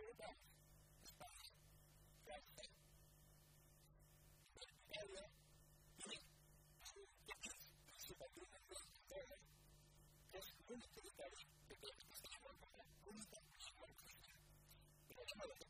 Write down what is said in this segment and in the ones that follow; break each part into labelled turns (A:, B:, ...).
A: quarterback, spy, president, area, doing different pieces of human being there. Just communicate that it gets the same one, communicate the same one, communicate the same one.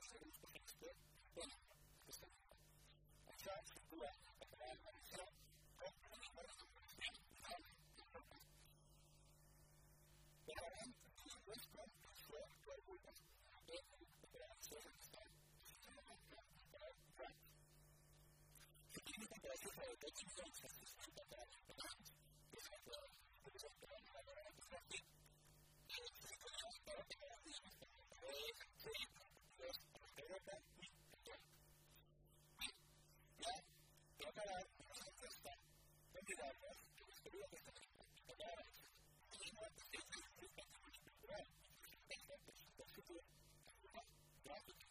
A: persone giuste Gracias.